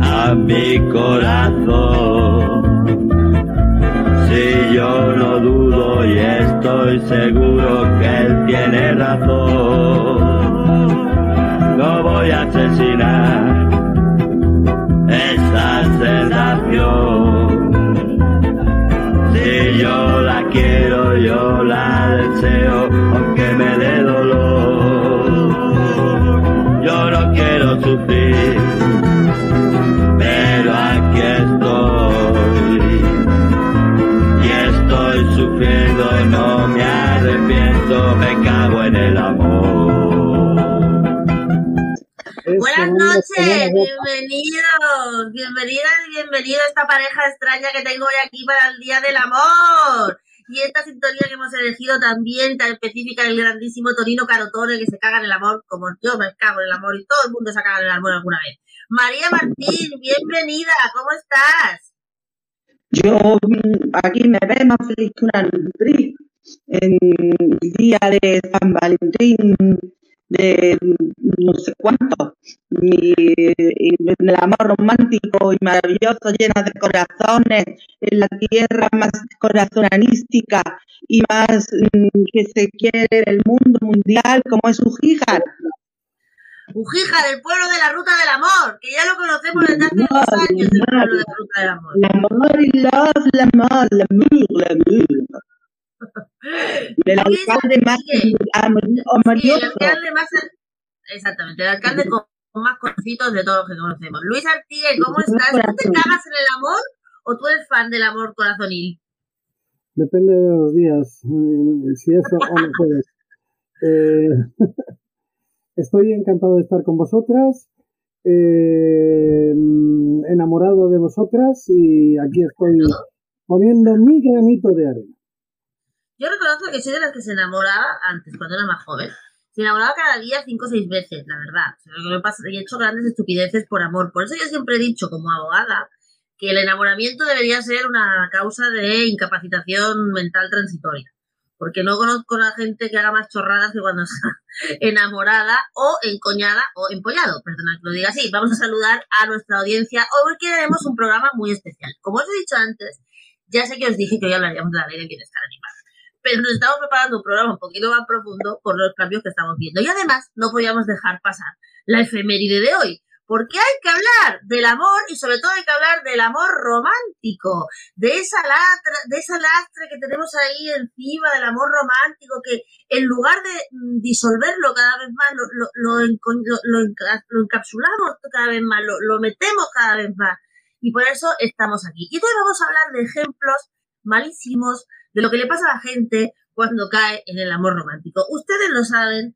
a mi corazón. Si yo no dudo y estoy seguro que él tiene razón, no voy a asesinar esa sensación. Si yo la quiero, yo noches, bienvenidos, bienvenidas y bienvenidos a esta pareja extraña que tengo hoy aquí para el Día del Amor. Y esta sintonía que hemos elegido también tan específica del grandísimo Torino Carotone que se caga en el amor, como yo me cago en el amor y todo el mundo se caga en el amor alguna vez. María Martín, bienvenida, ¿cómo estás? Yo mm, aquí me veo más feliz que una lombriz en el día de San Valentín de no sé cuánto. Mi, y el amor romántico y maravilloso, llena de corazones, en la tierra más corazonanística y más mm, que se quiere del mundo mundial, como es Ujíjar. Ujija, del pueblo de la Ruta del Amor, que ya lo conocemos desde hace dos años, el pueblo de la Ruta del Amor. L'amour, l'amour. Del Luis alcalde más Artigue. amor- El alcalde más... Exactamente, el alcalde con con más conocidos de todos los que conocemos. Luis Artigue, ¿cómo estás? ¿Tú te cagas en el amor o tú eres fan del amor corazonil? Depende de los días, eh, si eso o no puedes. Eh, estoy encantado de estar con vosotras, eh, enamorado de vosotras y aquí estoy poniendo mi granito de arena. Yo reconozco que soy de las que se enamoraba antes, cuando era más joven. Se enamoraba cada día cinco o seis veces, la verdad. Y he hecho grandes estupideces por amor. Por eso yo siempre he dicho, como abogada, que el enamoramiento debería ser una causa de incapacitación mental transitoria. Porque no conozco a la gente que haga más chorradas que cuando está enamorada o encoñada o empollado. Perdona que lo diga así. Vamos a saludar a nuestra audiencia. Hoy tenemos un programa muy especial. Como os he dicho antes, ya sé que os dije que hoy hablaríamos de la ley de bienestar animal pero nos estamos preparando un programa un poquito más profundo por los cambios que estamos viendo. Y además, no podíamos dejar pasar la efeméride de hoy, porque hay que hablar del amor y sobre todo hay que hablar del amor romántico, de esa latra, de esa lastre que tenemos ahí encima del amor romántico, que en lugar de mm, disolverlo cada vez más, lo, lo, lo, lo- lo enca- lo encapsulamos cada vez más, lo metemos cada vez más. Y por eso estamos aquí. Y hoy vamos a hablar de ejemplos malísimos de lo que le pasa a la gente cuando cae en el amor romántico. Ustedes lo saben,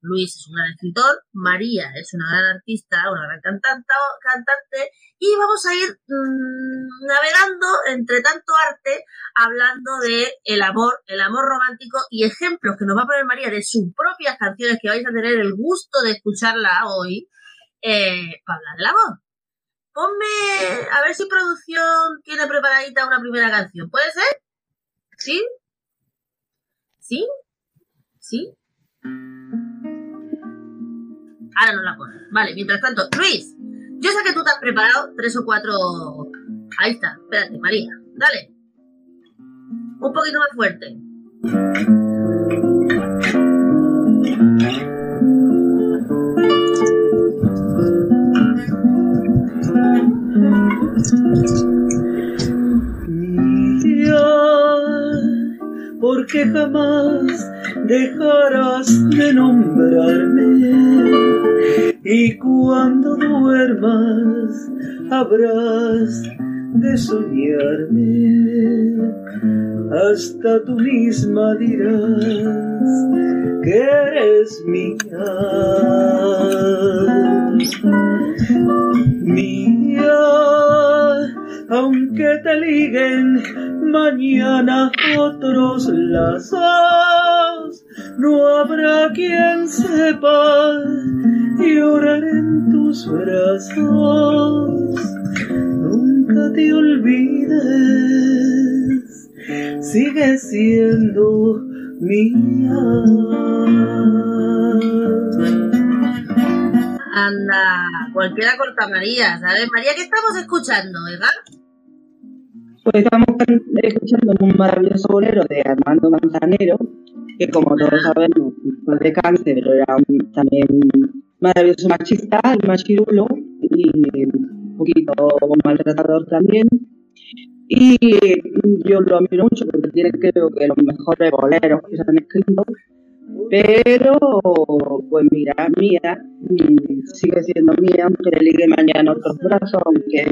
Luis es un gran escritor, María es una gran artista, una gran cantante, y vamos a ir mm, navegando entre tanto arte hablando de el amor, el amor romántico y ejemplos que nos va a poner María de sus propias canciones que vais a tener el gusto de escucharla hoy eh, para hablar del amor. Ponme, a ver si producción tiene preparadita una primera canción. ¿Puede ser? ¿Sí? ¿Sí? ¿Sí? Ahora no la pones. Vale, mientras tanto, Luis, yo sé que tú te has preparado tres o cuatro. Ahí está, espérate, María, dale. Un poquito más fuerte. Porque jamás dejarás de nombrarme. Y cuando duermas habrás de soñarme. Hasta tú misma dirás que eres mía. Mía aunque te liguen mañana otros lazos, no habrá quien sepa llorar en tus brazos. Nunca te olvides, sigue siendo mía. Anda, cualquiera corta María, ¿sabes? María, ¿qué estamos escuchando, verdad? Pues estamos escuchando un maravilloso bolero de Armando Manzanero, que como todos sabemos, fue de cáncer, pero era un, también un maravilloso machista, y machirulo, y un poquito maltratador también. Y yo lo admiro mucho porque tiene creo que los mejores boleros que se han escrito, pero pues mira, mía mm, sigue siendo mía, aunque le ligue mañana otros brazos, aunque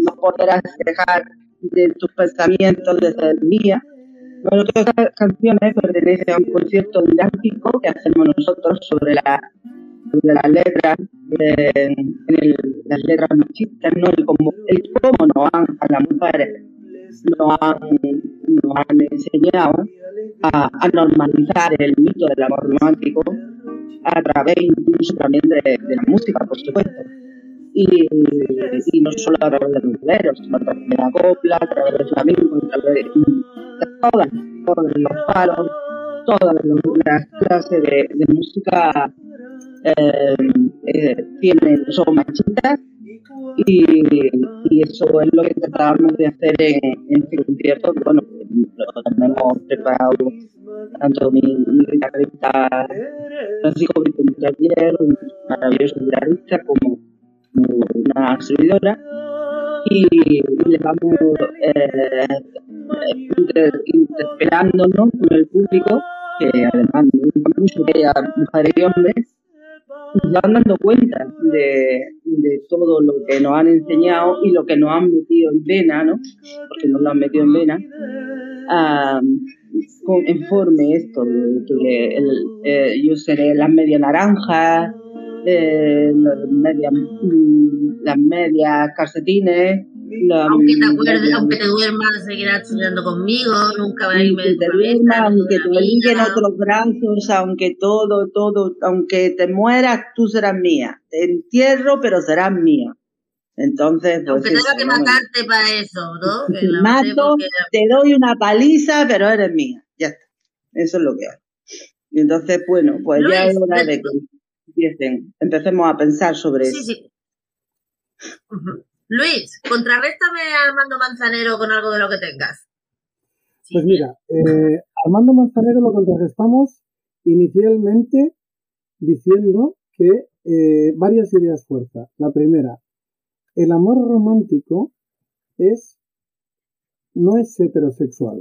no podrás dejar de tus pensamientos de ser mía. Todas estas canciones pertenecen a un concierto didáctico que hacemos nosotros sobre la sobre las letras, en el, las letras machistas, ¿no? el, cómo, el cómo nos han, a las mujeres nos han, nos han enseñado a, normalizar el mito del amor romántico a través incluso también de, la música, por supuesto. Y, y, no solo a través de los boleros, sino a través de la copla, a través del flamenco, a través de, todas, todos los palos, todas las clases de, de música eh, eh, tienen, son machistas y, y, eso es lo que tratábamos de hacer en, este concierto. Bueno, lo tenemos preparado tanto mi, mi guitarrista Francisco Brito Mutavier, un maravilloso guitarrista, como, una servidora. Y, y le vamos eh, inter, interpelándonos con el público, que además me gusta mucho que haya mujeres y hombres, se van dando cuenta de, todo lo que nos han enseñado y lo que nos han metido en vena, ¿no? Porque nos lo han metido en vena. con, informe esto, el, eh, yo seré las medias naranjas, eh, las medias las medias calcetines, la, aunque te acuerdes, aunque te duermas, seguirás estudiando conmigo, nunca va a irme de tu duerma, aunque te otros brazos, aunque todo, todo, aunque te mueras, tú serás mía. Te entierro, pero serás mía. Entonces, pues aunque tenga que matarte para eso, ¿no? Te mato, te doy una paliza, pero eres mía. Ya está. Eso es lo que hay. Y entonces, bueno, pues Luis, ya es hora de que empiecen, empecemos a pensar sobre sí, eso. Sí. Uh -huh. Luis, contrarréstame a Armando Manzanero con algo de lo que tengas. Pues mira, eh, Armando Manzanero lo contrarrestamos inicialmente diciendo que eh, varias ideas fuerzas. La primera, el amor romántico es no es heterosexual.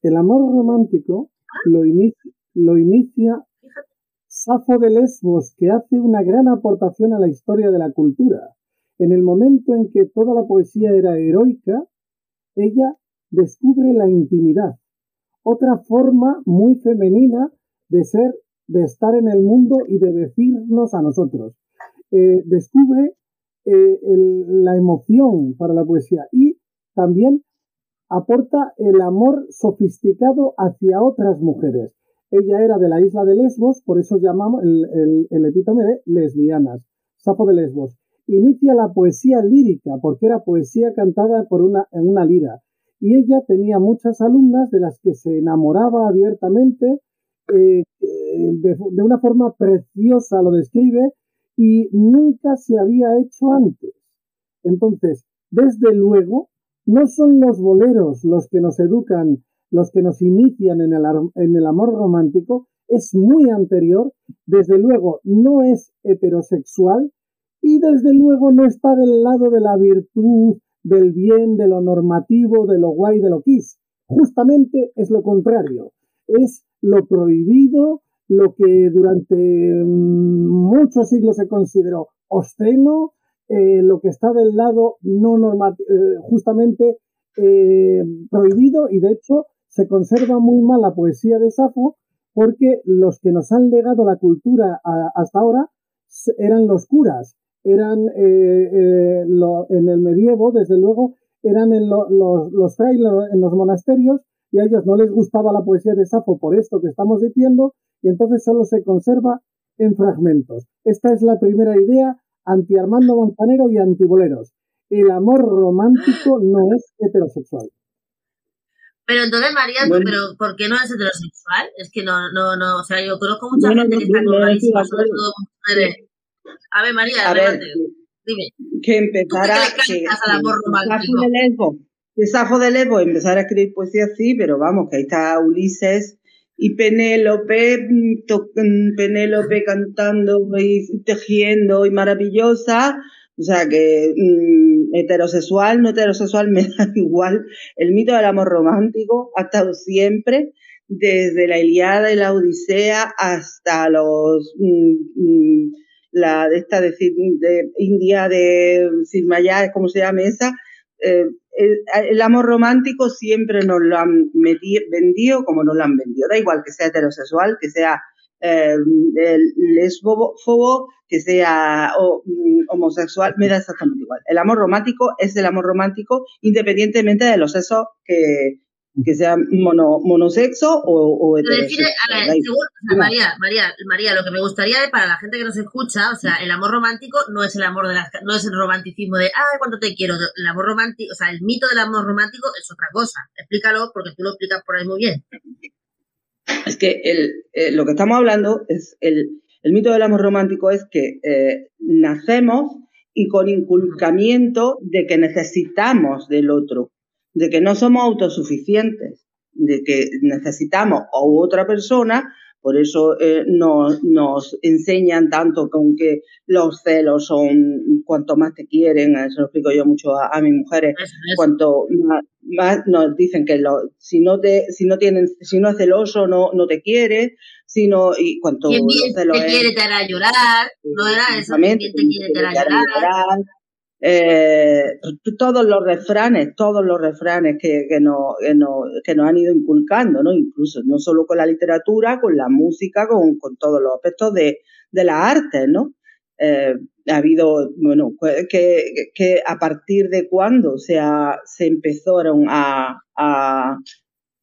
El amor romántico lo inicia, lo inicia Safo de Lesbos, que hace una gran aportación a la historia de la cultura. En el momento en que toda la poesía era heroica, ella descubre la intimidad, otra forma muy femenina de ser, de estar en el mundo y de decirnos a nosotros. Eh, descubre eh, la emoción para la poesía y también aporta el amor sofisticado hacia otras mujeres. Ella era de la isla de Lesbos, por eso llamamos el, el, el epítome de lesbianas, Sapo de Lesbos inicia la poesía lírica, porque era poesía cantada por una, en una lira. Y ella tenía muchas alumnas de las que se enamoraba abiertamente, eh, de, de, una forma preciosa lo describe, y nunca se había hecho antes. Entonces, desde luego, no son los boleros los que nos educan, los que nos inician en el, en el amor romántico, es muy anterior, desde luego no es heterosexual, y desde luego no está del lado de la virtud, del bien, de lo normativo, de lo guay, de lo quis. Justamente es lo contrario. Es lo prohibido, lo que durante muchos siglos se consideró obsceno, eh, lo que está del lado no normativo, eh, justamente eh, prohibido y de hecho se conserva muy mal la poesía de Safo porque los que nos han legado la cultura hasta ahora eran los curas, eran eh, eh, lo, en el medievo, desde luego, eran en lo, los, los frailes en los monasterios y a ellos no les gustaba la poesía de Safo por esto que estamos diciendo y entonces solo se conserva en fragmentos. Esta es la primera idea anti Armando Manzanero y antiboleros. El amor romántico no es heterosexual. Pero entonces, María, bueno, pero ¿por qué no es heterosexual? Es que no, no, no, o sea, yo conozco mucha bueno, gente que está clarísima, sobre todo mujeres A ver, María, A ver, adelante. Dime. que empezara, ¿Tú qué le que, cantas al amor que romántico? Safo de Safo Lesbos empezara a escribir poesía así, pero vamos, que ahí está Ulises y Penélope, mm, mm, Penélope cantando y tejiendo y maravillosa, o sea que mm, heterosexual, no heterosexual, me da igual. El mito del amor romántico ha estado siempre, desde la Iliada y la Odisea hasta los mm, la de esta de, de India de Sirmaya, ¿cómo se llama esa? Eh, el, amor romántico siempre nos lo han meti- vendido como nos lo han vendido. Da igual que sea heterosexual, que sea eh, el lesbófobo, que sea mm, homosexual, me da exactamente igual. El amor romántico es el amor romántico independientemente de los sexos que, que sean mono, monosexo o, o heterosexo. a ver, o sea, María, María, María, lo que me gustaría para la gente que nos escucha, o sea, el amor romántico no es el amor de las, no es el romanticismo de, ay, cuánto te quiero. El amor romántico, o sea, el mito del amor romántico es otra cosa. Explícalo porque tú lo explicas por ahí muy bien. Es que el, eh, lo que estamos hablando es el, el mito del amor romántico es que eh, nacemos y con inculcamiento de que necesitamos del otro, de que no somos autosuficientes, de que necesitamos a otra persona, por eso eh, nos, nos enseñan tanto con que los celos son cuanto más te quieren, eso lo explico yo mucho a, a mis mujeres, es. cuanto más, más nos dicen que lo, si no te si no tienen si no es celoso no no te quiere sino y cuanto los celos te es- quiere te hará llorar, no era eso, te quiere te hará te hará llorar. llorar. Eh, todos los refranes, todos los refranes que, que, nos, que, nos, que nos han ido inculcando, ¿no? Incluso no solo con la literatura, con la música, con, con todos los aspectos de, de las artes, ¿no? Eh, ha habido, bueno, que, que, a partir de cuándo se, se empezaron a, a,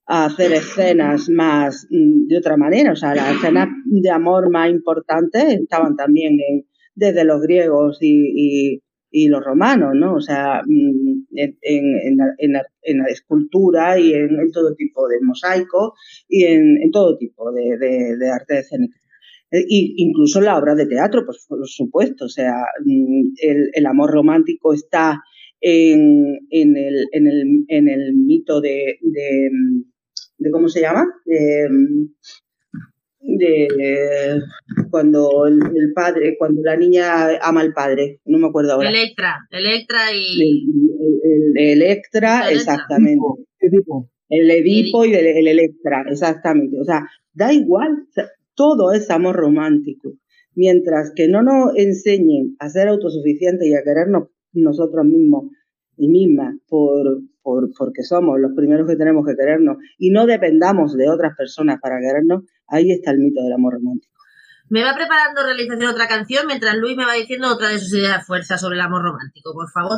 a hacer escenas más mm, de otra manera, o sea, las escenas de amor más importantes estaban también en, desde los griegos y, y, y los romanos, ¿no? O sea, mm, en, en, en, la, escultura y en, todo tipo de mosaico y en, todo tipo de, arte escénica. Y incluso la obra de teatro, pues por supuesto, o sea, mm, el, el amor romántico está en, en, el, en, el, en el mito de, de, de ¿cómo se llama? De cuando el, el, padre, cuando la niña ama al padre, no me acuerdo ahora. Electra, Electra y... El, el, el Electra, exactamente. Edipo. El Edipo y el, el, Electra, exactamente. O sea, da igual, todo es amor romántico. Mientras que no nos enseñen a ser autosuficientes y a querernos nosotros mismos y mismas por, por, porque somos los primeros que tenemos que querernos y no dependamos de otras personas para querernos, ahí está el mito del amor romántico. Me va preparando realización otra canción mientras Luis me va diciendo otra de sus ideas fuerza sobre el amor romántico, por favor.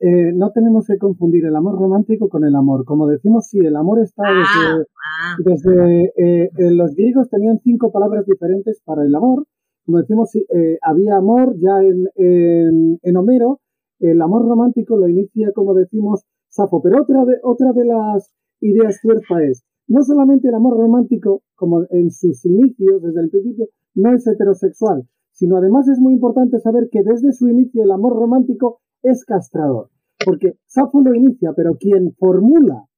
Eh, no tenemos que confundir el amor romántico con el amor. Como decimos, sí, el amor está ah, desde, ah. desde eh, los griegos tenían cinco palabras diferentes para el amor. Como decimos, sí, eh, había amor ya en, en, en Homero, el amor romántico lo inicia, como decimos, Safo. Pero otra de, otra de las ideas fuerza es, no solamente el amor romántico, como en sus inicios, desde el principio, no es heterosexual, sino además es muy importante saber que desde su inicio el amor romántico es castrador. Porque Safo lo inicia, pero quien formula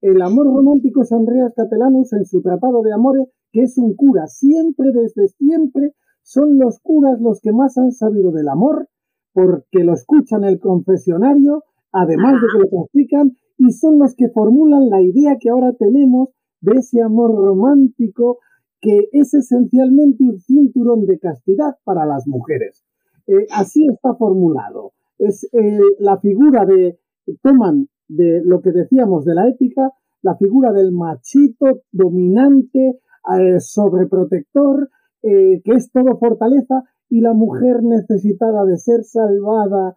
el amor romántico es Andreas Capellanus en su Tratado de Amores, que es un cura. Siempre, desde siempre, son los curas los que más han sabido del amor, porque lo escuchan el confesionario, además de que lo practican, y son los que formulan la idea que ahora tenemos de ese amor romántico que es esencialmente un cinturón de castidad para las mujeres. Eh, así está formulado. Es eh, la figura de, toman de lo que decíamos de la ética, la figura del machito dominante, eh, sobreprotector, que es todo fortaleza, y la mujer necesitada de ser salvada,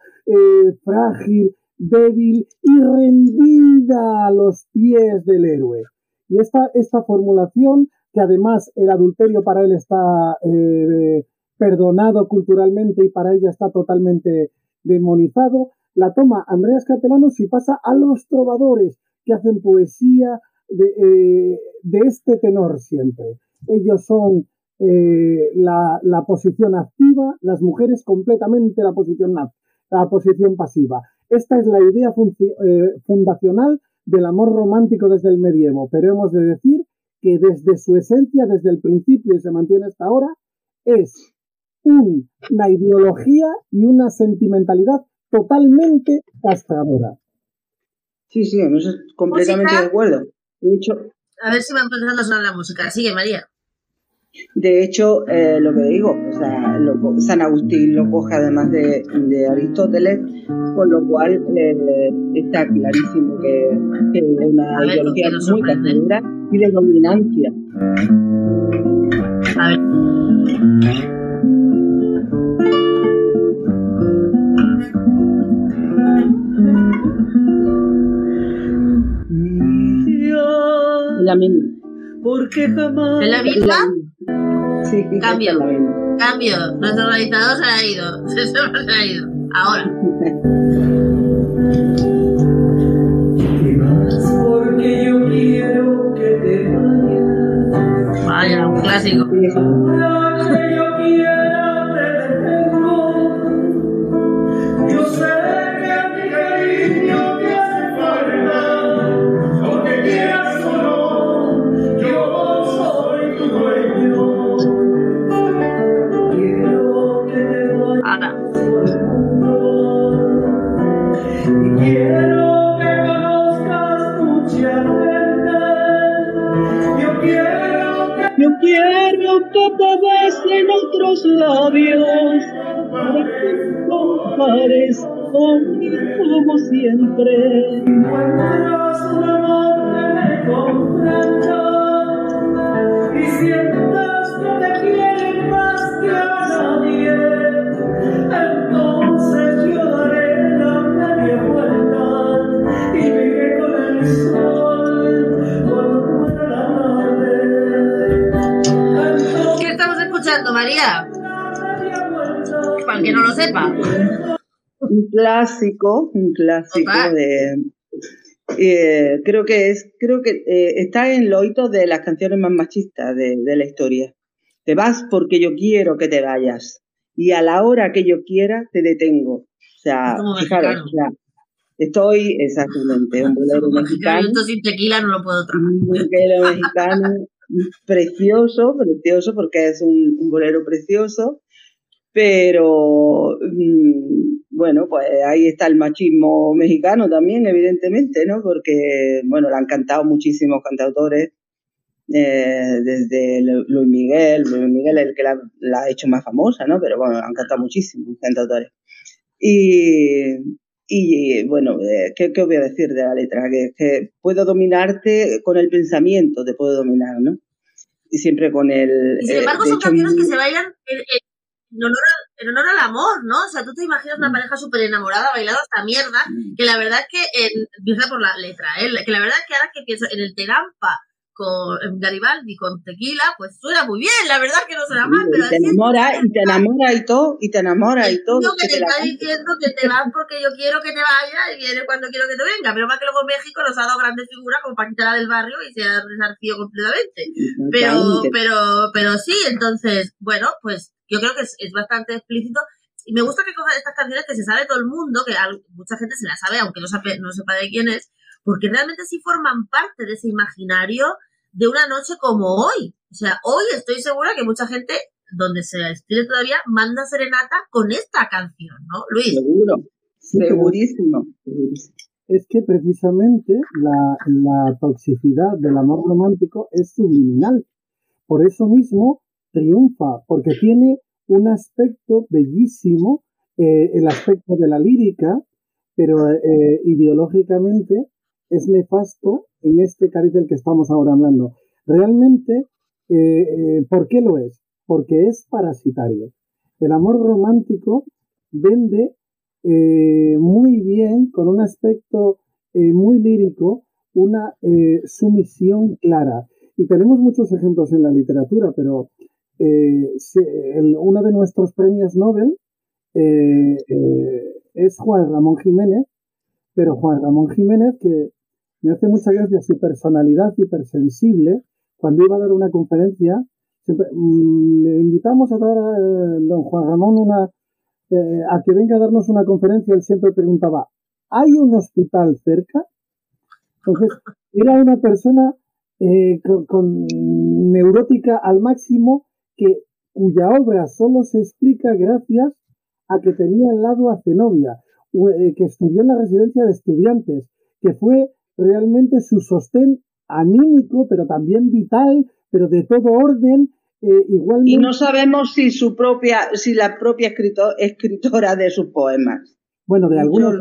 frágil, débil y rendida a los pies del héroe. Y esta, esta formulación, que además el adulterio para él está eh, perdonado culturalmente y para ella está totalmente demonizado, la toma Andreas Capelanos y pasa a los trovadores que hacen poesía de, eh, este tenor siempre. Ellos son eh, la, la, posición activa, las mujeres completamente la posición, la posición pasiva. Esta es la idea eh, fundacional del amor romántico desde el medievo, pero hemos de decir que desde su esencia, desde el principio y se mantiene hasta ahora, es una ideología y una sentimentalidad totalmente castradora. Sí, sí, en eso es completamente de acuerdo. De hecho, a ver si va empezando a sonar la música. Sigue, María. De hecho, eh, lo que digo, o sea, San Agustín lo coge además de, de Aristóteles, con lo cual eh, está clarísimo que, es una ideología muy castradora y de dominancia. A ver. la misma. Porque jamás. ¿En la misma? Sí, Cambio. Cambio. Nuestro organizador se ha ido. Se, se ha ido. Ahora. Porque yo quiero que te vayas. Vaya, un clásico. En otros labios, para que compares conmigo como siempre. Encuentras un amor que me comprenda y sientas lo. Un clásico, un clásico de. eh, creo que es, creo que eh, está en los hitos de las canciones más machistas de, de la historia. Te vas porque yo quiero que te vayas. Y a la hora que yo quiera, te detengo. O sea, fijaros, mexicano. o sea, estoy exactamente, un bolero mexicano. sin tequila no lo puedo un bolero mexicano precioso, precioso, porque es un, un bolero precioso, pero mm, bueno, pues ahí está el machismo mexicano también, evidentemente, ¿no? Porque, bueno, la han cantado muchísimos cantautores, eh, desde Lu- Luis Miguel, Luis Miguel es el que la, la ha hecho más famosa, ¿no? Pero bueno, han cantado muchísimos cantautores. Y, y bueno, eh, ¿qué, ¿qué voy a decir de la letra? Que, que puedo dominarte con el pensamiento, te puedo dominar, ¿no? Y siempre con el... Y sin eh, embargo de son hecho, canciones que muy- se bailan en, en- en honor al, en honor al amor, ¿no? O sea, tú te imaginas una pareja súper enamorada bailando esta mierda, que la verdad es que empieza por la letra, ¿eh? Que la verdad es que ahora que pienso en el Terampa con Garibaldi con tequila, pues suena muy bien, la verdad es que no suena mal, pero y te enamora, y te enamora y todo, y te enamora y todo. Yo que te te está diciendo que te vas porque yo quiero que te vayas y vienes cuando quiero que te venga. Pero más que luego México nos ha dado grandes figuras como Paquita del barrio y se ha resarcido completamente. Pero, pero, pero sí, entonces, bueno, pues yo creo que es, es bastante explícito. Y me gusta que cojan estas canciones que se sabe todo el mundo, que mucha gente se las sabe, aunque no, sabe, no sepa de quién es, porque realmente sí forman parte de ese imaginario de una noche como hoy. O sea, hoy estoy segura que mucha gente, donde se estile todavía, manda serenata con esta canción, ¿no? Luis, Seguro, segurísimo. es que precisamente la, la toxicidad del amor romántico es subliminal. Por eso mismo triunfa, porque tiene un aspecto bellísimo, eh, el aspecto de la lírica, pero eh, ideológicamente es nefasto en este cariz del que estamos ahora hablando. Realmente, eh, eh, ¿por qué lo es? Porque es parasitario. El amor romántico vende eh, muy bien, con un aspecto muy lírico, una sumisión clara. Y tenemos muchos ejemplos en la literatura, pero se- el- uno de nuestros premios Nobel es Juan Ramón Jiménez, pero Juan Ramón Jiménez, que me hace mucha gracia su personalidad hipersensible, cuando iba a dar una conferencia, siempre, mm, le invitamos a dar a eh, don Juan Ramón una, eh, a que venga a darnos una conferencia, él siempre preguntaba, ¿hay un hospital cerca? Entonces, era una persona eh, con, neurótica al máximo que cuya obra solo se explica gracias a que tenía al lado a Zenobia, que estudió en la residencia de estudiantes, que fue realmente su sostén anímico, pero también vital, pero de todo orden, eh, igualmente. Y no sabemos si su propia, si la propia escrito- escritora de sus poemas. Bueno, de algunos Yo-.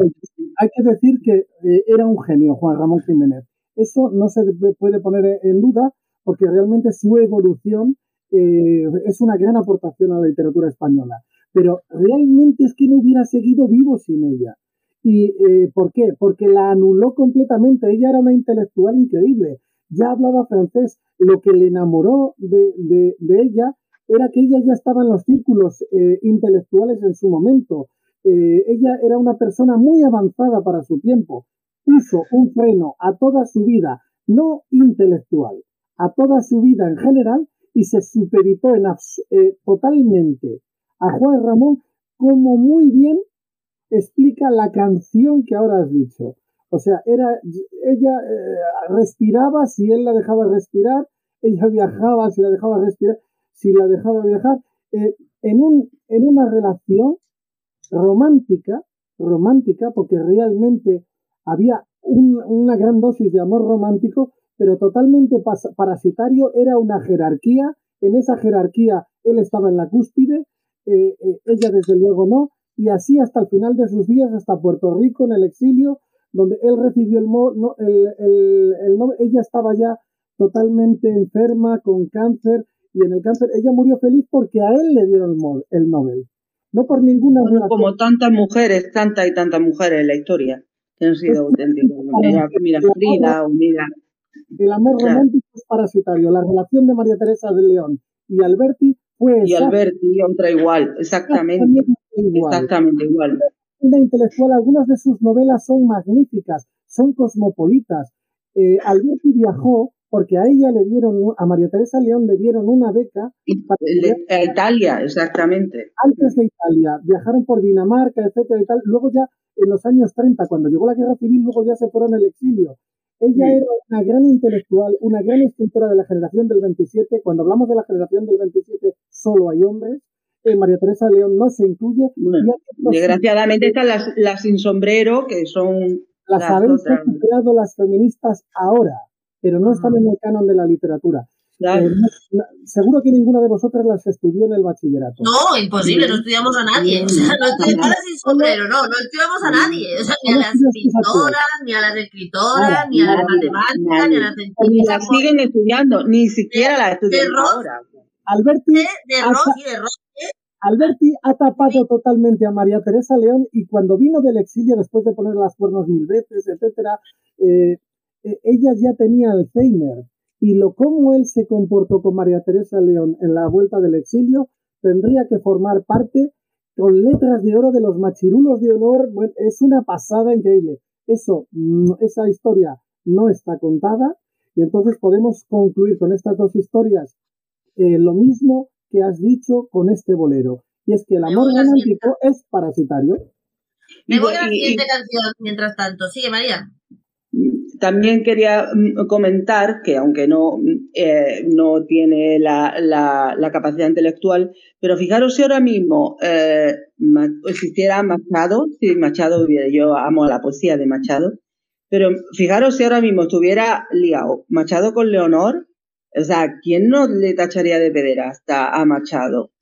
Hay que decir que eh, era un genio, Juan Ramón Jiménez. Eso no se de- puede poner en duda porque realmente su evolución eh, es una gran aportación a la literatura española. Pero realmente es que no hubiera seguido vivo sin ella. ¿Y eh, por qué? Porque la anuló completamente. Ella era una intelectual increíble. Ya hablaba francés. Lo que le enamoró de, de- ella era que ella ya estaba en los círculos eh, intelectuales en su momento. Eh, ella era una persona muy avanzada para su tiempo. Puso un freno a toda su vida, no intelectual, a toda su vida en general y se superitó en abs- totalmente a Juan Ramón como muy bien explica la canción que ahora has dicho. O sea, era ella eh, respiraba si él la dejaba respirar, ella viajaba si la dejaba respirar, si la dejaba viajar, eh, en, un, en una relación romántica, romántica, porque realmente había un- una gran dosis de amor romántico, pero totalmente parasitario, era una jerarquía, en esa jerarquía él estaba en la cúspide, eh, ella desde luego no, y así hasta el final de sus días, hasta Puerto Rico en el exilio, donde él recibió el, no- el, el- ella estaba ya totalmente enferma con cáncer, y en el cáncer ella murió feliz porque a él le dieron el, Nobel, no por ninguna Bueno, como tantas mujeres, tantas y tantas mujeres en la historia que han sido auténticas. Mira, mira Frida o mira. El amor Claro. romántico es parasitario. La relación de María Teresa de León y Alberti fue Y Alberti, otra igual, exactamente. Exactamente igual. Exactamente igual. Una intelectual, algunas de sus novelas son magníficas, son cosmopolitas. Eh, Alberti viajó porque a ella le dieron, a María Teresa León le dieron una beca para a Italia, exactamente. antes de Italia, viajaron por Dinamarca, etcétera y tal. Luego ya en los años 30, cuando llegó la guerra civil, luego ya se fueron al exilio. Ella Sí. era una gran intelectual, una gran escritora de la generación del 27. Cuando hablamos de la generación del 27, solo hay hombres. Eh, María Teresa León no se incluye. Bueno, Desgraciadamente están las, las sin sombrero, que son las las habéis recuperado las feministas ahora, pero no están en el canon de la literatura. Claro. Eh, no- seguro que ninguna de vosotras las estudió en el bachillerato. No, imposible, no estudiamos a nadie. O sea, no estudiamos sin sombrero, no, no estudiamos a nadie. O sea, ni a las pintoras, ni a las escritoras, ni a las matemáticas, ni a las Ni las siguen estudiando, ni siquiera las estudian ahora. Alberti, De, de Ross y de Ross. Alberti ha tapado totalmente a María Teresa León y cuando vino del exilio después de poner las cuernos mil veces, etcétera, eh, eh, ella ya tenía Alzheimer y lo cómo él se comportó con María Teresa León en la vuelta del exilio tendría que formar parte con letras de oro de los machirulos de honor. Bueno, es una pasada increíble. Eso, mm, esa historia no está contada y entonces podemos concluir con estas dos historias eh, lo mismo que has dicho con este bolero. Y es que el amor a romántico es parasitario. Me voy a la siguiente canción mientras tanto. Sigue, María. También quería mm, comentar que aunque no, mm, eh, no tiene la, la- la capacidad intelectual, pero fijaros si ahora mismo eh, existiera Machado, si Machado hubiera, yo amo la poesía de Machado, pero fijaros si ahora mismo estuviera liado Machado con Leonor, o sea, ¿quién no le tacharía de pederasta a Machado?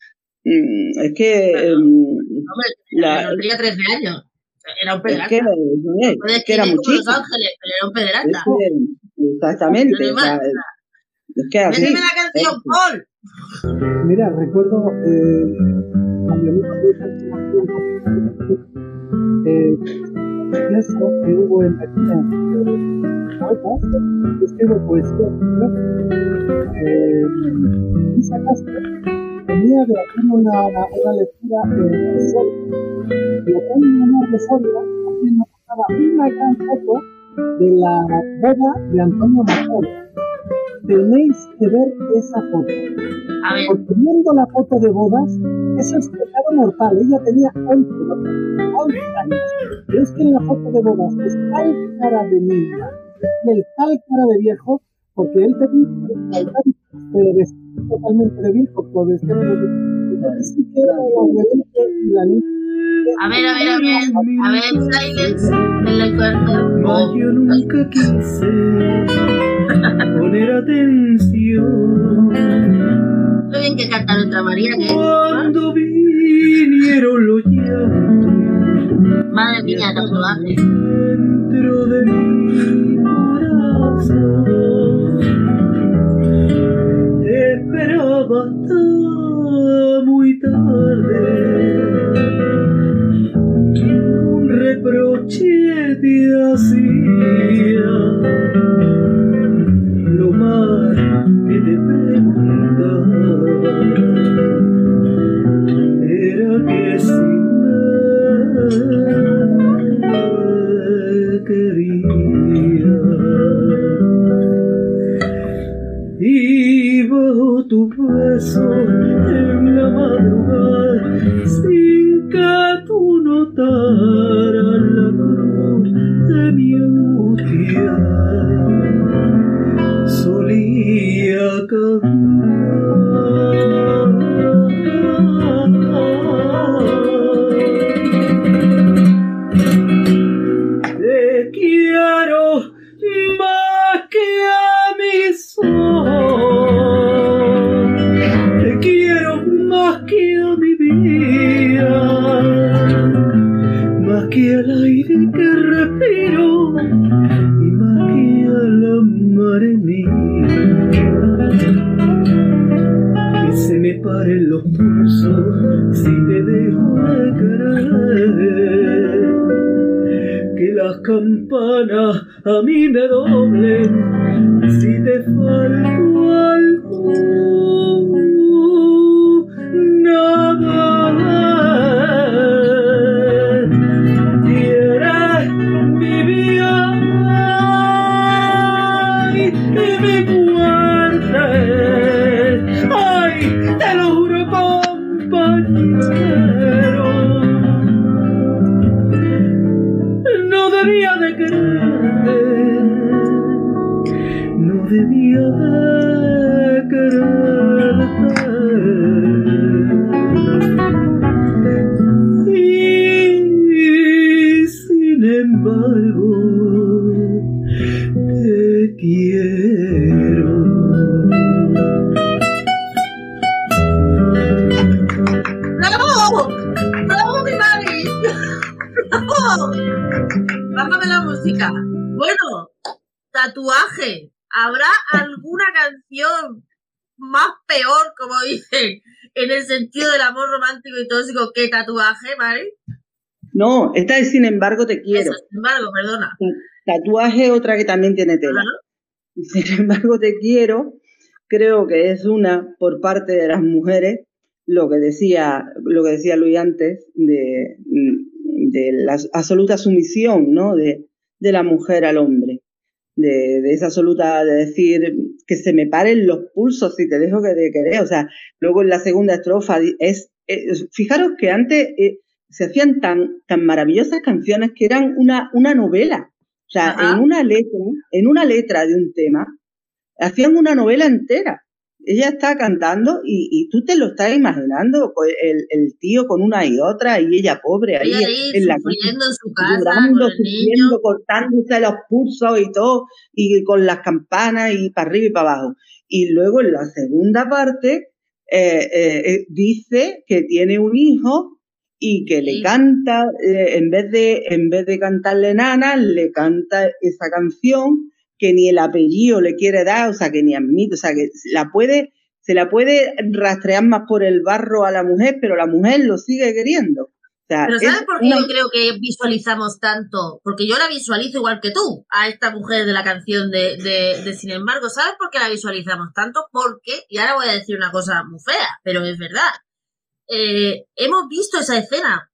Mm, es que mm, Hombre, La- no tenía 13 años. Era un es pederasta. que, eso es, es que era como Los muchísimo. Ángeles, pero era un pederasta. Es que- exactamente. No o sea, es que así. Méteme la canción, es- Paul. Mira, recuerdo eh, eh, que hubo en eh, poetas, escribo poesía, eh, Luisa Castro venía de hacer una, una lectura en Soria. Y acá en honor de Soria, aquí nos tocaba una gran foto de la boda de Antonio Machado. Tenéis que ver esa foto. A ver, Porque viendo la foto de bodas, eso es pecado mortal. Ella tenía 11, ¿no? 11 años. Pero es que en la foto de bodas es tal cara de niña y el tal cara de viejo, porque él tenía pero vestido totalmente de viejo, por vestirlo de viejo. Sí que era abuelito y la niña. A ver, a ver, a ver. A ver, silence en la cuarta. Mas yo nunca quise poner atención bien que canta nuestra María, que cuando vinieron los llantos madre mía, te aprobaste. dentro de mi corazón. Te esperaba hasta muy tarde. Un reproche te hacía. Lo más que te preguntaba era que si me quería y bajo tu beso en la madrugada sin notaras la cruz de mi angustia. Solía y tóxico que tatuaje, ¿vale? No, esta es sin embargo te quiero. Eso, sin embargo, perdona. Tatuaje otra que también tiene tela. Sin embargo te quiero, creo que es una por parte de las mujeres lo que decía lo que decía Luis antes de, de la absoluta sumisión, ¿no? De, de la mujer al hombre. De, de, esa absoluta, de decir que se me paren los pulsos si te dejo que te querer. O sea, luego en la segunda estrofa es, es fijaros que antes eh, se hacían tan, tan maravillosas canciones que eran una, una novela. O sea, Ajá. en una letra, en una letra de un tema, hacían una novela entera. Ella está cantando y, y tú te lo estás imaginando, co- el, el tío con una y otra y ella pobre ahí, Ella ahí en la en su casa llorando, con sufriendo, cortándose los pulsos y todo, y con las campanas y para arriba y para abajo. Y luego en la segunda parte eh, eh, eh, dice que tiene un hijo y que le canta, eh, en vez de en vez de cantarle nana, le canta esa canción que ni el apellido le quiere dar, o sea, que ni admite, o sea, que la puede, se la puede rastrear más por el barro a la mujer, pero la mujer lo sigue queriendo. Sea, Pero es ¿sabes por qué una- yo creo que visualizamos tanto? Porque yo la visualizo igual que tú, a esta mujer de la canción de, de, de Sin embargo. ¿Sabes por qué la visualizamos tanto? Porque, y ahora voy a decir una cosa muy fea, pero es verdad. Eh, hemos visto esa escena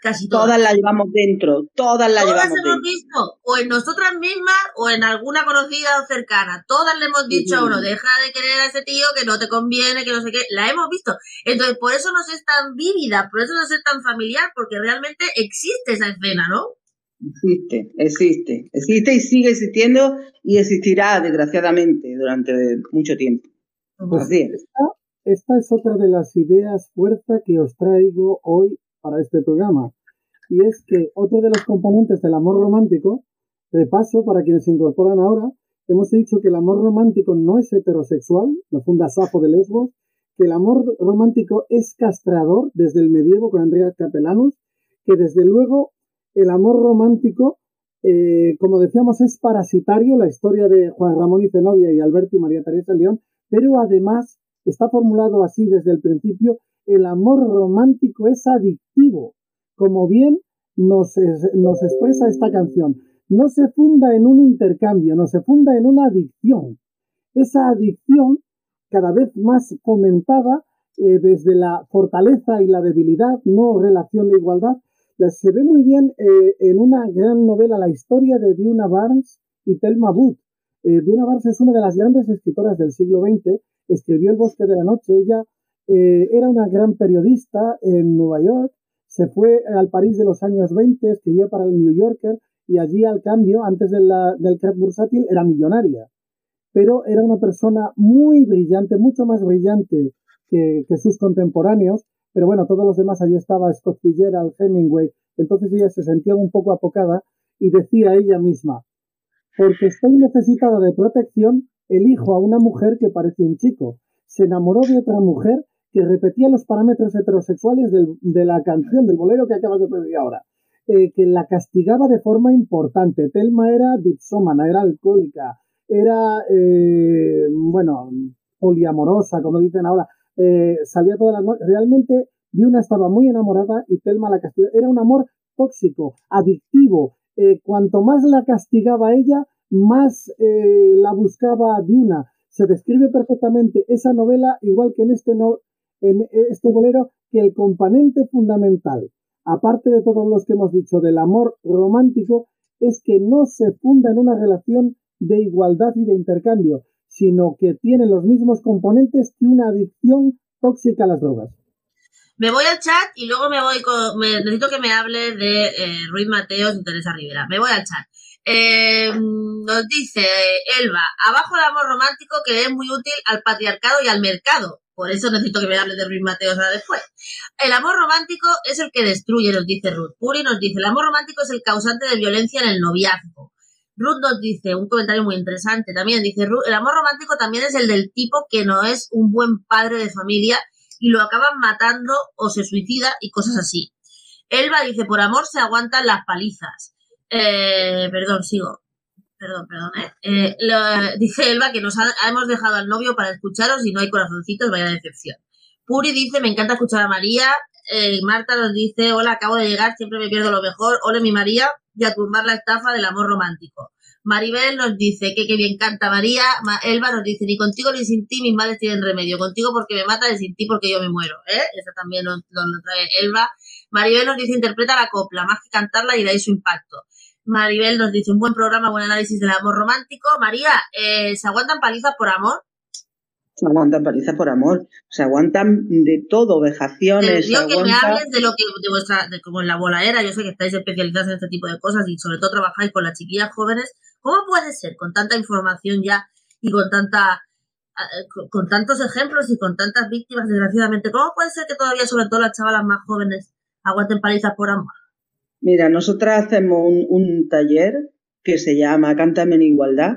Casi todas. Todas las llevamos dentro, todas las Todas llevamos hemos dentro. visto, o en nosotras mismas, o en alguna conocida o cercana. Todas le hemos dicho a uno, deja de querer a ese tío que no te conviene, que no sé qué. La hemos visto. Entonces, por eso nos es tan vívida, por eso nos es tan familiar, porque realmente existe esa escena, ¿no? Existe, existe, existe y sigue existiendo y existirá desgraciadamente durante mucho tiempo. Pues Así es. esta, esta es otra de las ideas fuerza que os traigo hoy para este programa. Y es que otro de los componentes del amor romántico, de paso, para quienes se incorporan ahora, hemos dicho que el amor romántico no es heterosexual, lo funda Safo de Lesbos, que el amor romántico es castrador desde el medievo con Andrea Capellanus, que desde luego el amor romántico, eh, como decíamos, es parasitario, la historia de Juan Ramón y Zenobia y Alberto y María Teresa León, pero además está formulado así desde el principio, el amor romántico es adictivo, como bien nos, es- nos expresa esta canción. No se funda en un intercambio, no se funda en una adicción. Esa adicción, cada vez más fomentada eh, desde la fortaleza y la debilidad, no relación de igualdad, la- se ve muy bien eh, en una gran novela, la historia de Diana Barnes y Thelma Booth. Eh, Barnes es una de las grandes escritoras del siglo XX, escribió El bosque de la noche, ella eh, era una gran periodista en Nueva York, se fue al París de los años 20, escribió para el New Yorker y allí al cambio, antes de del crack bursátil, era millonaria. Pero era una persona muy brillante, mucho más brillante que, que sus contemporáneos, pero bueno, todos los demás, allí estaba Scott Fitzgerald, Hemingway, entonces ella se sentía un poco apocada y decía ella misma, porque estoy necesitada de protección, elijo a una mujer que parece un chico. Se enamoró de otra mujer que repetía los parámetros heterosexuales del- de la canción, del bolero que acabas de pedir ahora, eh, que la castigaba de forma importante. Telma era dipsómana, era alcohólica, era, eh, bueno, poliamorosa, como dicen ahora, eh, salía todas las noches. Realmente, Diuna estaba muy enamorada y Telma la castigaba. Era un amor tóxico, adictivo. Cuanto más la castigaba ella, más la buscaba Diuna. Se describe perfectamente esa novela, igual que en este, no, en este bolero, que el componente fundamental, aparte de todos los que hemos dicho del amor romántico, es que no se funda en una relación de igualdad y de intercambio, sino que tiene los mismos componentes que una adicción tóxica a las drogas. Me voy al chat y luego me voy con. me- necesito que me hable de eh, Ruiz Mateos y Teresa Rivera. Me voy al chat. Eh, nos dice Elba, abajo el amor romántico que es muy útil al patriarcado y al mercado. Por eso necesito que me hable de Ruiz Mateos ahora después. El amor romántico es el que destruye, nos dice Ruth. Puri nos dice, el amor romántico es el causante de violencia en el noviazgo. Ruth nos dice, un comentario muy interesante también, dice Ruth, el amor romántico también es el del tipo que no es un buen padre de familia y lo acaban matando o se suicida y cosas así. Elba dice, por amor se aguantan las palizas. Eh, perdón, sigo. Perdón, perdón. ¿eh? Eh, lo- dice Elba que nos ha- hemos dejado al novio para escucharos y no hay corazoncitos, vaya decepción. Puri dice, me encanta escuchar a María. Eh, Marta nos dice, hola, acabo de llegar, siempre me pierdo lo mejor. Hola, mi María, y a tumbar la estafa del amor romántico. Maribel nos dice que, que bien canta María. Ma- Elba nos dice, ni contigo ni sin ti mis males tienen remedio. Contigo porque me mata y sin ti porque yo me muero. ¿eh? Esa también nos, nos lo trae Elba. Maribel nos dice, interpreta la copla, más que cantarla y de su impacto. Maribel nos dice, un buen programa, buen análisis del amor romántico. María, eh, ¿se aguantan palizas por amor? Se aguantan palizas por amor, se aguantan de todo, vejaciones, se digo que me aguanta... hables de lo que, de vuestra, de como en la bola era, yo sé que estáis especializados en este tipo de cosas y sobre todo trabajáis con las chiquillas jóvenes. ¿Cómo puede ser con tanta información ya y con tanta, eh, con, con tantos ejemplos y con tantas víctimas, desgraciadamente, cómo puede ser que todavía, sobre todo las chavalas más jóvenes, aguanten palizas por amor? Mira, nosotras hacemos un, un taller que se llama Cántame en Igualdad,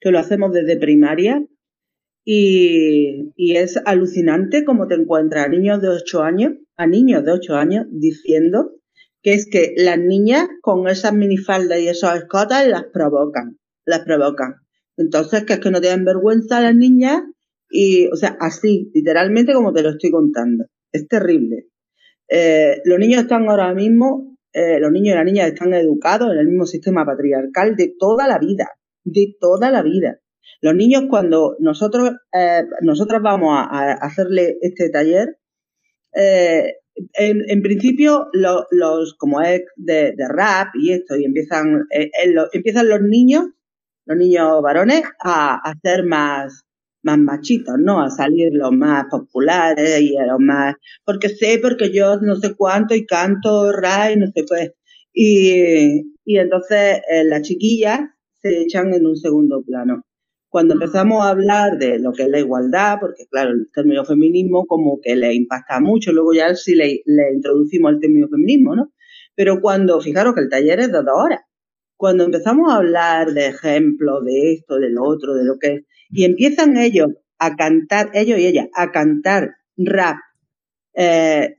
que lo hacemos desde primaria y, y es alucinante cómo te encuentras a niños de 8 años, a niños de 8 años diciendo que es que las niñas con esas minifaldas y esos escotas las provocan, las provocan. Entonces, que es que no tienen vergüenza las niñas y, o sea, así, literalmente como te lo estoy contando. Es terrible. Eh, los niños están ahora mismo, eh, los niños y las niñas están educados en el mismo sistema patriarcal de toda la vida, de toda la vida. Los niños cuando nosotros, eh, nosotros vamos a, hacerle este taller, eh, en, principio, lo- los, como es de, rap y esto, y empiezan, eh, empiezan los niños, los niños varones, a, a ser más, más machitos, ¿no? A salir los más populares y a los más, porque sé, porque yo no sé cuánto y canto rap y no sé qué. Y, y entonces eh, las chiquillas se echan en un segundo plano. Cuando empezamos a hablar de lo que es la igualdad, porque claro, el término feminismo como que le impacta mucho, luego ya sí le, le introducimos el término feminismo, ¿no? Pero cuando, fijaros que el taller es de dos horas, cuando empezamos a hablar de ejemplos, de esto, de lo otro, de lo que es, y empiezan ellos a cantar, ellos y ellas, a cantar rap, eh,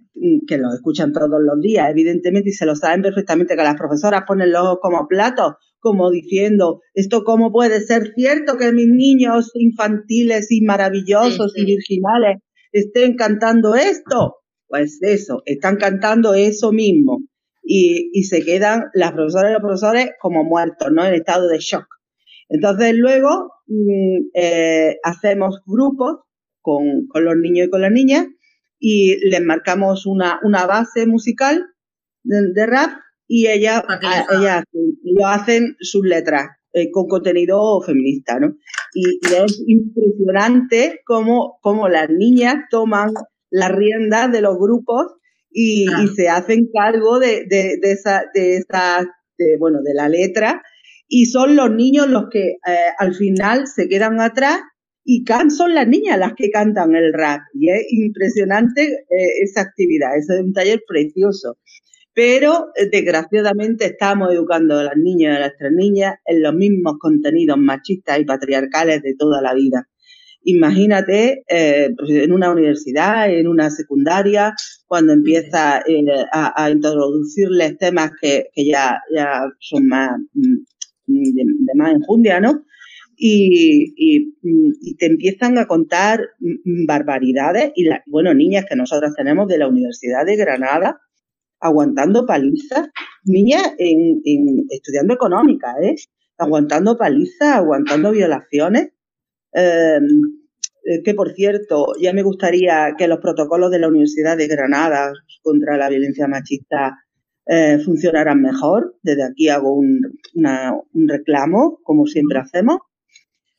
que lo escuchan todos los días, evidentemente, y se lo saben perfectamente, que las profesoras ponen los ojos como platos, como diciendo, ¿esto cómo puede ser cierto que mis niños infantiles y maravillosos Sí, sí. y virginales estén cantando esto? Pues eso, están cantando eso mismo. Y, y se quedan las profesoras y los profesores como muertos, ¿no? En estado de shock. Entonces luego eh, hacemos grupos con, con los niños y con las niñas y les marcamos una, una base musical de, de rap y ellas, Para que a- ellos hagan. ellas hacen- ellos hacen sus letras eh, con contenido feminista, ¿no? Y, y es impresionante cómo, cómo las niñas toman las riendas de los grupos y, se hacen cargo de, de, de esa, de esa, de, bueno, de la letra y son los niños los que eh, al final se quedan atrás y son las niñas las que cantan el rap. Y es impresionante eh, esa actividad, ese es un taller precioso. Pero eh, desgraciadamente estamos educando a las niñas y a nuestras niñas en los mismos contenidos machistas y patriarcales de toda la vida. Imagínate pues, en una universidad, en una secundaria, cuando empieza a, a introducirles temas que, que ya, ya son más mm, de, de más enjundia, ¿no? Y, y, y te empiezan a contar barbaridades y bueno, niñas que nosotros tenemos de la Universidad de Granada aguantando palizas, niñas en, en estudiando económica, ¿eh? aguantando palizas, aguantando violaciones. Eh, que por cierto, ya me gustaría que los protocolos de la Universidad de Granada contra la violencia machista eh, funcionaran mejor. Desde aquí hago un, una, un reclamo, como siempre hacemos,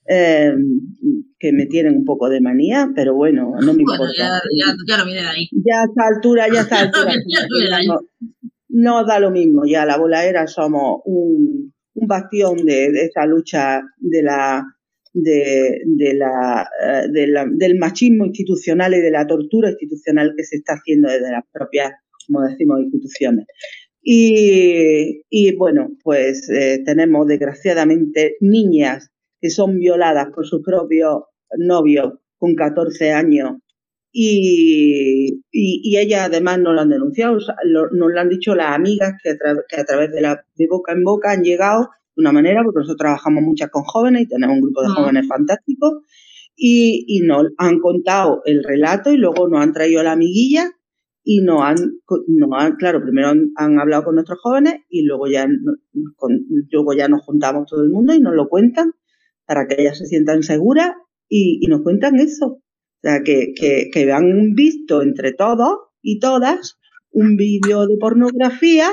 eh, que me tienen un poco de manía, pero bueno, no me Bueno, importa. ya, ya, ya no viene de ahí. Ya a esta altura, ya a esta altura, no da lo mismo. Ya la bolaera somos un, un bastión de, de esta lucha de la de, de la, eh, de la, del machismo institucional y de la tortura institucional que se está haciendo desde las propias, como decimos, instituciones. Y, y bueno, pues eh, tenemos desgraciadamente niñas que son violadas por sus propios novios con 14 años y, y, y ellas además no lo han denunciado, o sea, lo, nos lo han dicho las amigas que a, que a través de, la, de boca en boca han llegado de una manera, porque nosotros trabajamos muchas con jóvenes y tenemos un grupo de Ah. jóvenes fantásticos, y, y nos han contado el relato y luego nos han traído a la amiguilla y nos han, nos han claro, primero han, hablado con nuestros jóvenes y luego ya, luego ya nos juntamos todo el mundo y nos lo cuentan para que ellas se sientan seguras y, y nos cuentan eso. O sea, que, que, que han visto entre todos y todas un vídeo de pornografía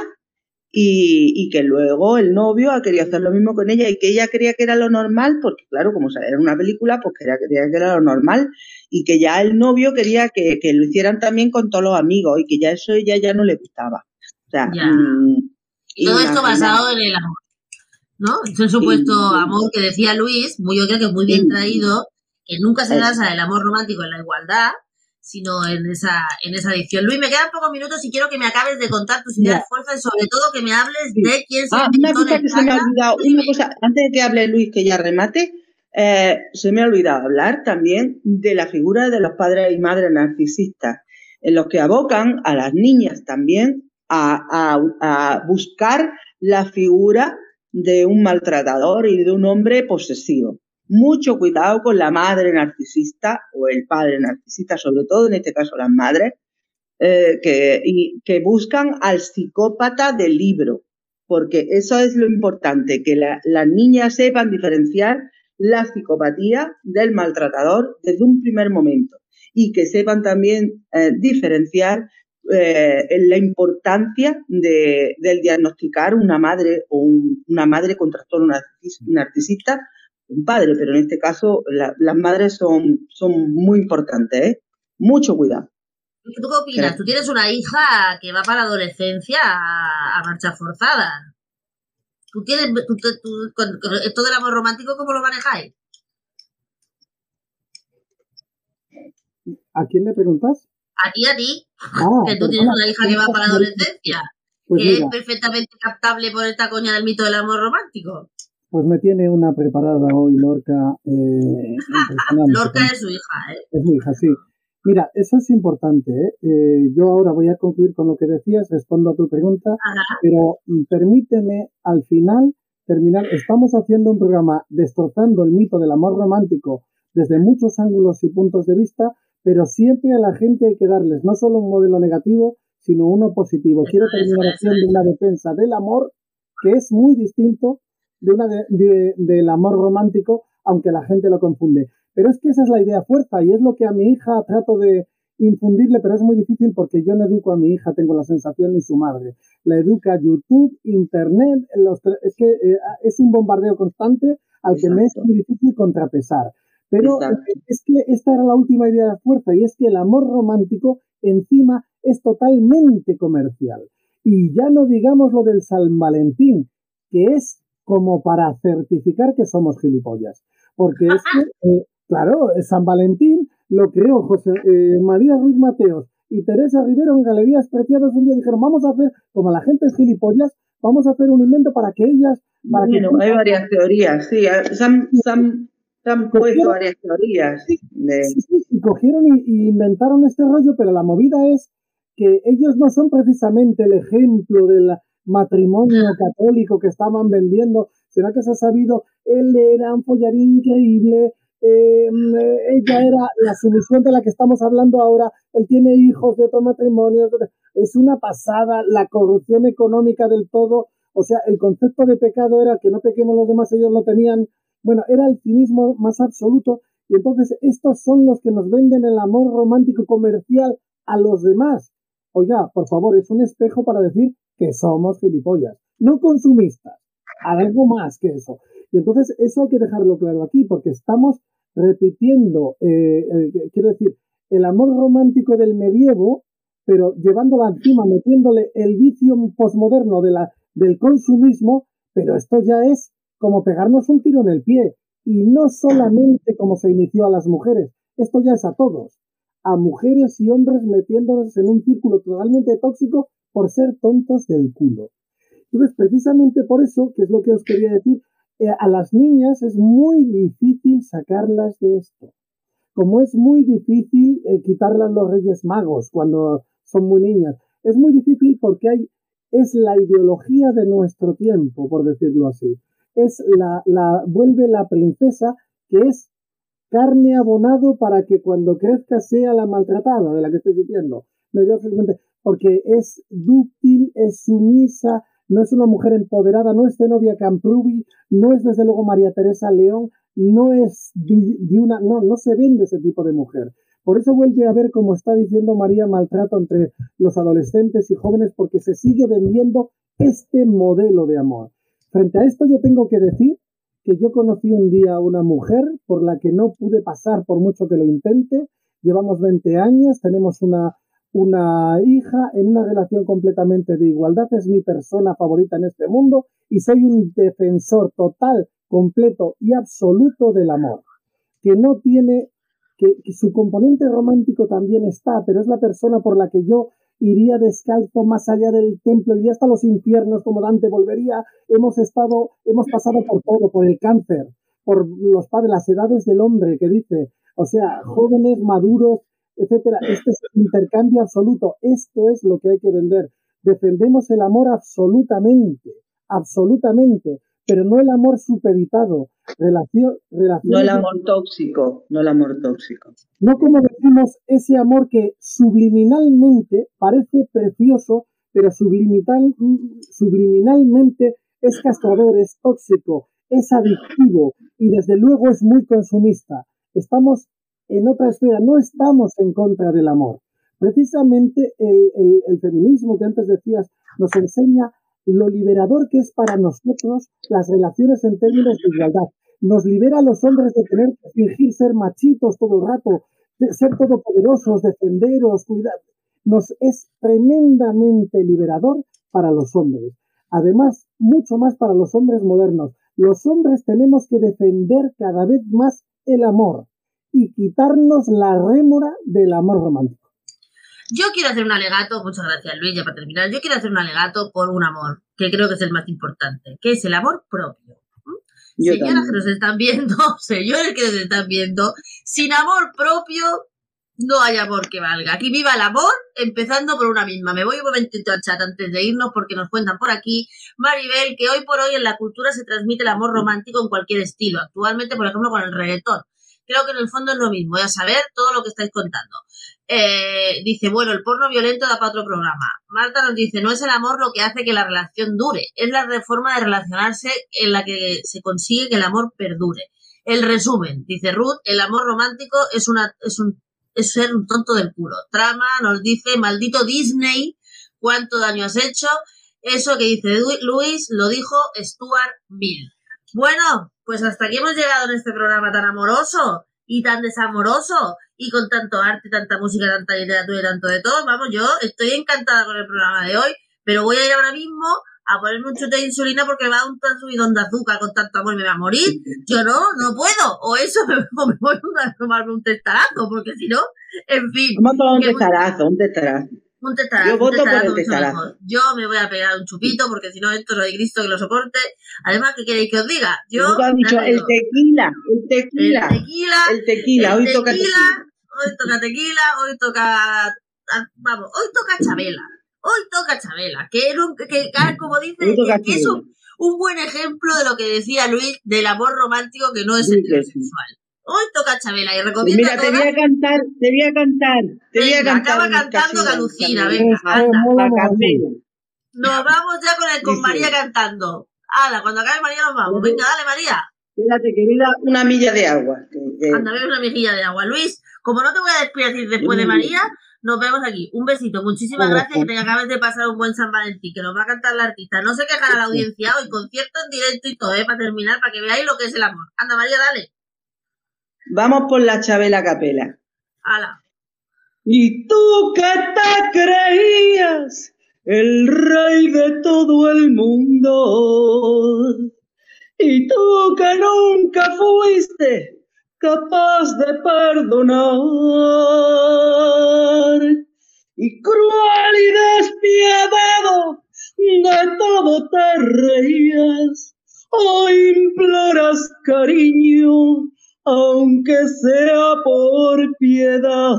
y, y, que luego el novio ha querido hacer lo mismo con ella y que ella creía que era lo normal, porque claro, como era una película, pues creía, creía que era lo normal y que ya el novio quería que, que, lo hicieran también con todos los amigos y que ya eso ella ya no le gustaba. O sea, ya. mmm, y todo esto basado en el amor, ¿no? Ese supuesto sí. amor que decía Luis, muy, yo creo que muy bien traído, que nunca se basa el amor romántico en la igualdad, sino en esa, en esa adicción. Luis, me quedan pocos minutos y quiero que me acabes de contar tus ideas de fuerza y sobre todo que me hables sí. de quién se ah, una cosa que se me ha olvidado, una cosa, antes de que hable Luis, que ya remate, eh, se me ha olvidado hablar también de la figura de los padres y madres narcisistas, en los que abocan a las niñas también a, a, a buscar la figura de un maltratador y de un hombre posesivo mucho cuidado con la madre narcisista o el padre narcisista, sobre todo en este caso las madres, eh, que, buscan al psicópata del libro, porque eso es lo importante, que las la niñas sepan diferenciar la psicopatía del maltratador desde un primer momento y que sepan también eh, diferenciar eh, la importancia de, del diagnosticar una madre o una madre con trastorno narcisista, un padre, pero en este caso las madres son, son muy importantes, ¿eh? Mucho cuidado. ¿Tú qué opinas? Tú tienes una hija que va para la adolescencia a, marcha forzada. ¿Tú tienes, tú, esto del amor romántico, cómo lo manejáis? ¿A quién le preguntas? A ti, a ti. Ah, que tú tienes una hija que va para la adolescencia. Pues que es perfectamente captable por esta coña del mito del amor romántico. Pues me tiene una preparada hoy Lorca. Eh, Lorca es su hija, ¿eh? Es mi hija, sí. Mira, eso es importante. ¿eh? ¿eh? yo ahora voy a concluir con lo que decías, respondo a tu pregunta, pero mm, permíteme al final terminar. Estamos haciendo un programa destrozando el mito del amor romántico desde muchos ángulos y puntos de vista, pero siempre a la gente hay que darles no solo un modelo negativo, sino uno positivo. Quiero terminar haciendo una defensa del amor que es muy distinto de una del amor romántico, aunque la gente lo confunde. Pero es que esa es la idea fuerza y es lo que a mi hija trato de infundirle, pero es muy difícil porque yo no educo a mi hija, tengo la sensación, ni su madre. La educa YouTube, Internet, es que eh, es un bombardeo constante al que me es muy difícil contrapesar. Pero es que esta era la última idea de fuerza y es que el amor romántico encima es totalmente comercial. Y ya no digamos lo del San Valentín, que es como para certificar que somos gilipollas. Porque es que, eh, claro, San Valentín lo creó José eh, María Ruiz Mateos y Teresa Rivero en Galerías Preciados un día dijeron, vamos a hacer, como la gente es gilipollas, vamos a hacer un invento para que ellas... Para bueno, hay varias teorías, sí. Han puesto varias teorías. y cogieron y, inventaron este rollo, pero la movida es que ellos no son precisamente el ejemplo del matrimonio católico que estaban vendiendo. ¿Será que se ha sabido? Él era un follarín increíble, em, ella era la sumisión de la que estamos hablando ahora, él tiene hijos de otro matrimonio, es una pasada, la corrupción económica del todo, o sea, el concepto de pecado era que no pequemos los demás, ellos lo tenían bueno, era el cinismo más absoluto y entonces estos son los que nos venden el amor romántico comercial a los demás. Oiga, por favor, es un espejo para decir que somos gilipollas, no consumistas, algo más que eso. Y entonces eso hay que dejarlo claro aquí porque estamos repitiendo, eh, quiero decir, el amor romántico del medievo, pero llevándolo encima, metiéndole el vicio posmoderno de la, del consumismo, pero esto ya es como pegarnos un tiro en el pie. Y no solamente como se inició a las mujeres, esto ya es a todos. A mujeres y hombres metiéndonos en un círculo totalmente tóxico por ser tontos del culo. Entonces, precisamente por eso, que es lo que os quería decir, eh, a las niñas es muy difícil sacarlas de esto. Como es muy difícil eh, quitarlas los reyes magos cuando son muy niñas. Es muy difícil porque hay, es la ideología de nuestro tiempo, por decirlo así es la, vuelve la princesa que es carne abonado para que cuando crezca sea la maltratada de la que estoy diciendo. Porque es dúctil, es sumisa, no es una mujer empoderada, no es novia Camprubi, no es desde luego María Teresa León, no es de una, no, no se vende ese tipo de mujer. Por eso vuelve a ver, como está diciendo María, maltrato entre los adolescentes y jóvenes, porque se sigue vendiendo este modelo de amor. Frente a esto yo tengo que decir que yo conocí un día a una mujer por la que no pude pasar por mucho que lo intente. Llevamos 20 años, tenemos una, una hija en una relación completamente de igualdad. Es mi persona favorita en este mundo y soy un defensor total, completo y absoluto del amor. Que no tiene, que, su componente romántico también está, pero es la persona por la que yo iría descalzo más allá del templo, iría hasta los infiernos como Dante volvería. Hemos estado, hemos pasado por todo, por el cáncer, por los padres, las edades del hombre que dice, o sea, jóvenes, maduros, etcétera. Este es el intercambio absoluto. Esto es lo que hay que vender. Defendemos el amor absolutamente, absolutamente pero no el amor supeditado. Relación, no el amor tóxico, no el amor tóxico. No como decimos ese amor que subliminalmente parece precioso, pero subliminal, subliminalmente es castrador, es tóxico, es adictivo y desde luego es muy consumista. Estamos en otra esfera, no estamos en contra del amor, Precisamente el feminismo que antes decías nos enseña lo liberador que es para nosotros las relaciones en términos de igualdad. Nos libera a los hombres de tener que fingir ser machitos todo el rato, de ser todopoderosos, defenderos, cuidar. Nos es tremendamente liberador para los hombres. Además, mucho más para los hombres modernos. Los hombres tenemos que defender cada vez más el amor y quitarnos la rémora del amor romántico. Yo quiero hacer un alegato, muchas gracias Luis, ya para terminar, yo quiero hacer un alegato por un amor, que creo que es el más importante, que es el amor propio. Yo Señoras también. que nos están viendo, señores que nos están viendo, sin amor propio no hay amor que valga. Aquí viva el amor, empezando por una misma. Me voy un momentito al chat antes de irnos porque nos cuentan por aquí, Maribel, que hoy por hoy en la cultura se transmite el amor romántico en cualquier estilo. Actualmente, por ejemplo, con el reggaetón. Creo que en el fondo es lo mismo. Voy a saber todo lo que estáis contando. Eh, dice, bueno, el porno violento da para otro programa. Marta nos dice, no es el amor lo que hace que la relación dure, es la reforma de relacionarse en la que se consigue que el amor perdure. El resumen, dice Ruth, el amor romántico es una, es un, es ser un tonto del culo. Trama nos dice, maldito Disney, cuánto daño has hecho. Eso que dice Lu- Luis lo dijo Stuart Mill. Bueno, pues hasta aquí hemos llegado en este programa tan amoroso y tan desamoroso y con tanto arte, tanta música, tanta literatura y tanto de todo. Vamos, yo estoy encantada con el programa de hoy, pero voy a ir ahora mismo a ponerme un chute de insulina porque me va a un tan subidón de azúcar con tanto amor y me va a morir. Yo no, no puedo. O eso, o me voy a tomarme un testarazo, porque si no, en fin. Vamos a tomar un testarazo, un testarazo. Un Yo un voto por el. Yo me voy a pegar un chupito porque si no esto no hay Cristo que lo soporte. Además, ¿qué queréis que os diga? Yo has dicho el tequila, el tequila, el tequila, hoy toca tequila, hoy toca tequila, hoy toca, ah, vamos, hoy toca Chabela, hoy toca Chabela, que, era un- que, que, ah, como dice, que, es un, un buen ejemplo de lo que decía Luis del amor romántico que no es heterosexual. Hoy toca Chabela y recomiendo mira, a te voy a cantar, te voy a cantar, te voy a Venga, cantar. acaba cantando Galucina, venga, anda. Nos vamos ya con, el, con María cantando. Hala, cuando acabe María nos vamos. Venga, dale María. Espérate, que beba una milla de agua. que- Anda, bebe una mejilla de agua. Luis, como no te voy a despedir después de María, nos vemos aquí. Un besito, muchísimas gracias y que te acabes de pasar un buen San Valentín, que nos va a cantar la artista. No se quejará la audiencia hoy, concierto en directo y todo, ¿eh? Para terminar, para que veáis lo que es el amor. Anda, María, dale. Vamos por la Chabela Capela. Hala. Y tú que te creías el rey de todo el mundo. Y tú que nunca fuiste capaz de perdonar. Y cruel y despiadado de todo te reías. Hoy imploras cariño, aunque sea por piedad.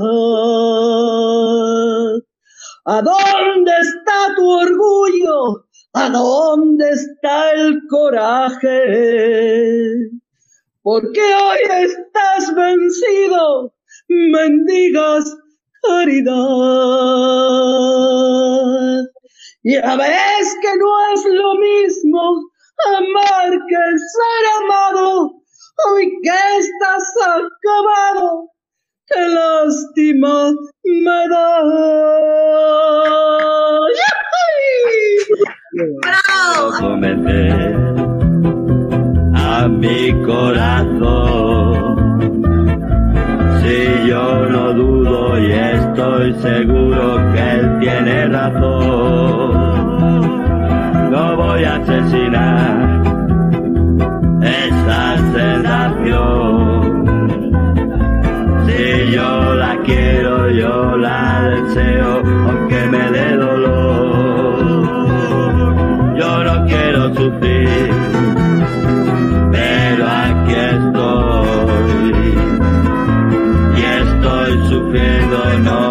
¿A dónde está tu orgullo? ¿A dónde está el coraje? Porque hoy estás vencido, mendigas caridad. Ya ves que no es lo mismo amar que ser amado. Hoy que estás acabado, qué lástima me da. ¡Bravo! a mi corazón. Si yo no dudo y estoy seguro que él tiene razón, no voy a asesinar Si yo la quiero, yo la deseo, aunque me dé dolor. Yo no quiero sufrir, pero aquí estoy. Y estoy sufriendo, no